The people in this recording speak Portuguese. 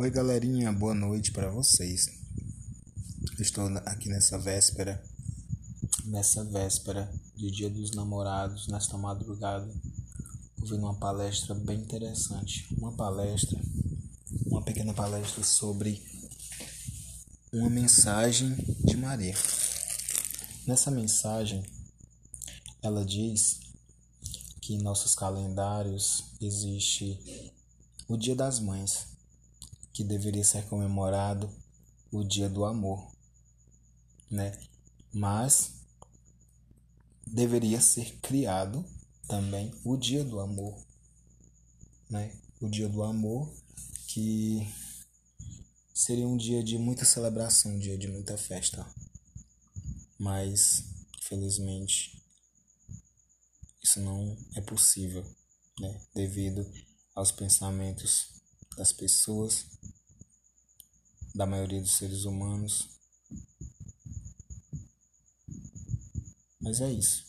Oi, galerinha, boa noite para vocês. Estou aqui nessa véspera, nessa véspera de Dia dos Namorados, nesta madrugada, ouvindo uma palestra bem interessante. Uma palestra, uma pequena palestra sobre uma mensagem de Maria. Nessa mensagem, ela diz que em nossos calendários existe o Dia das Mães que deveria ser comemorado o Dia do Amor, né? Mas deveria ser criado também o Dia do Amor, né? O Dia do Amor que seria um dia de muita celebração, um dia de muita festa. Mas, felizmente, isso não é possível, né? Devido aos pensamentos das pessoas, da maioria dos seres humanos. Mas é isso.